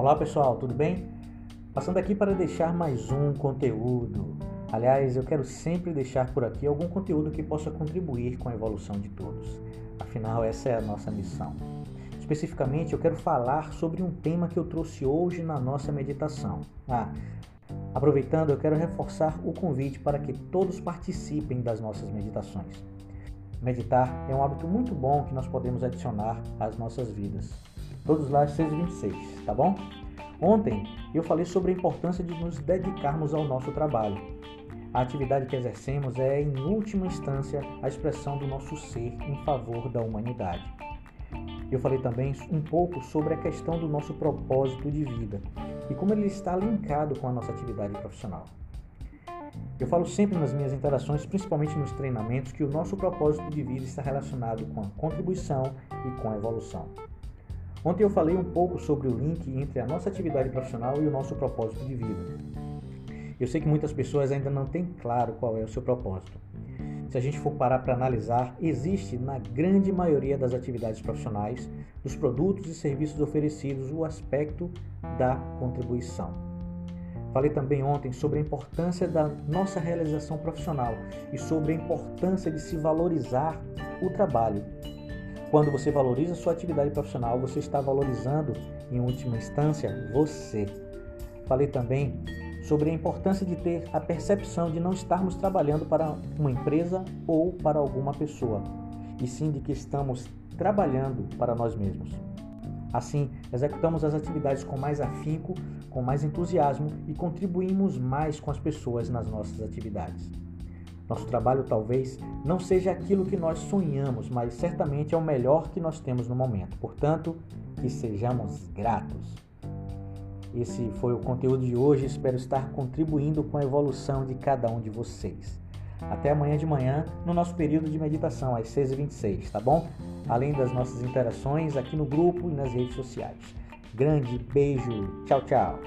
Olá pessoal, tudo bem? Passando aqui para deixar mais um conteúdo. Aliás, eu quero sempre deixar por aqui algum conteúdo que possa contribuir com a evolução de todos. Afinal, essa é a nossa missão. Especificamente, eu quero falar sobre um tema que eu trouxe hoje na nossa meditação. Ah, aproveitando, eu quero reforçar o convite para que todos participem das nossas meditações. Meditar é um hábito muito bom que nós podemos adicionar às nossas vidas. Todos lá às 6h26, tá bom? Ontem eu falei sobre a importância de nos dedicarmos ao nosso trabalho. A atividade que exercemos é, em última instância, a expressão do nosso ser em favor da humanidade. Eu falei também um pouco sobre a questão do nosso propósito de vida e como ele está linkado com a nossa atividade profissional. Eu falo sempre nas minhas interações, principalmente nos treinamentos, que o nosso propósito de vida está relacionado com a contribuição e com a evolução. Ontem eu falei um pouco sobre o link entre a nossa atividade profissional e o nosso propósito de vida. Eu sei que muitas pessoas ainda não têm claro qual é o seu propósito. Se a gente for parar para analisar, existe na grande maioria das atividades profissionais, dos produtos e serviços oferecidos, o aspecto da contribuição. Falei também ontem sobre a importância da nossa realização profissional e sobre a importância de se valorizar o trabalho. Quando você valoriza sua atividade profissional, você está valorizando, em última instância, você. Falei também sobre a importância de ter a percepção de não estarmos trabalhando para uma empresa ou para alguma pessoa, e sim de que estamos trabalhando para nós mesmos. Assim, executamos as atividades com mais afinco, com mais entusiasmo e contribuímos mais com as pessoas nas nossas atividades. Nosso trabalho talvez não seja aquilo que nós sonhamos, mas certamente é o melhor que nós temos no momento. Portanto, que sejamos gratos. Esse foi o conteúdo de hoje. Espero estar contribuindo com a evolução de cada um de vocês. Até amanhã de manhã, no nosso período de meditação, às 6h26, tá bom? Além das nossas interações aqui no grupo e nas redes sociais. Grande beijo, tchau, tchau.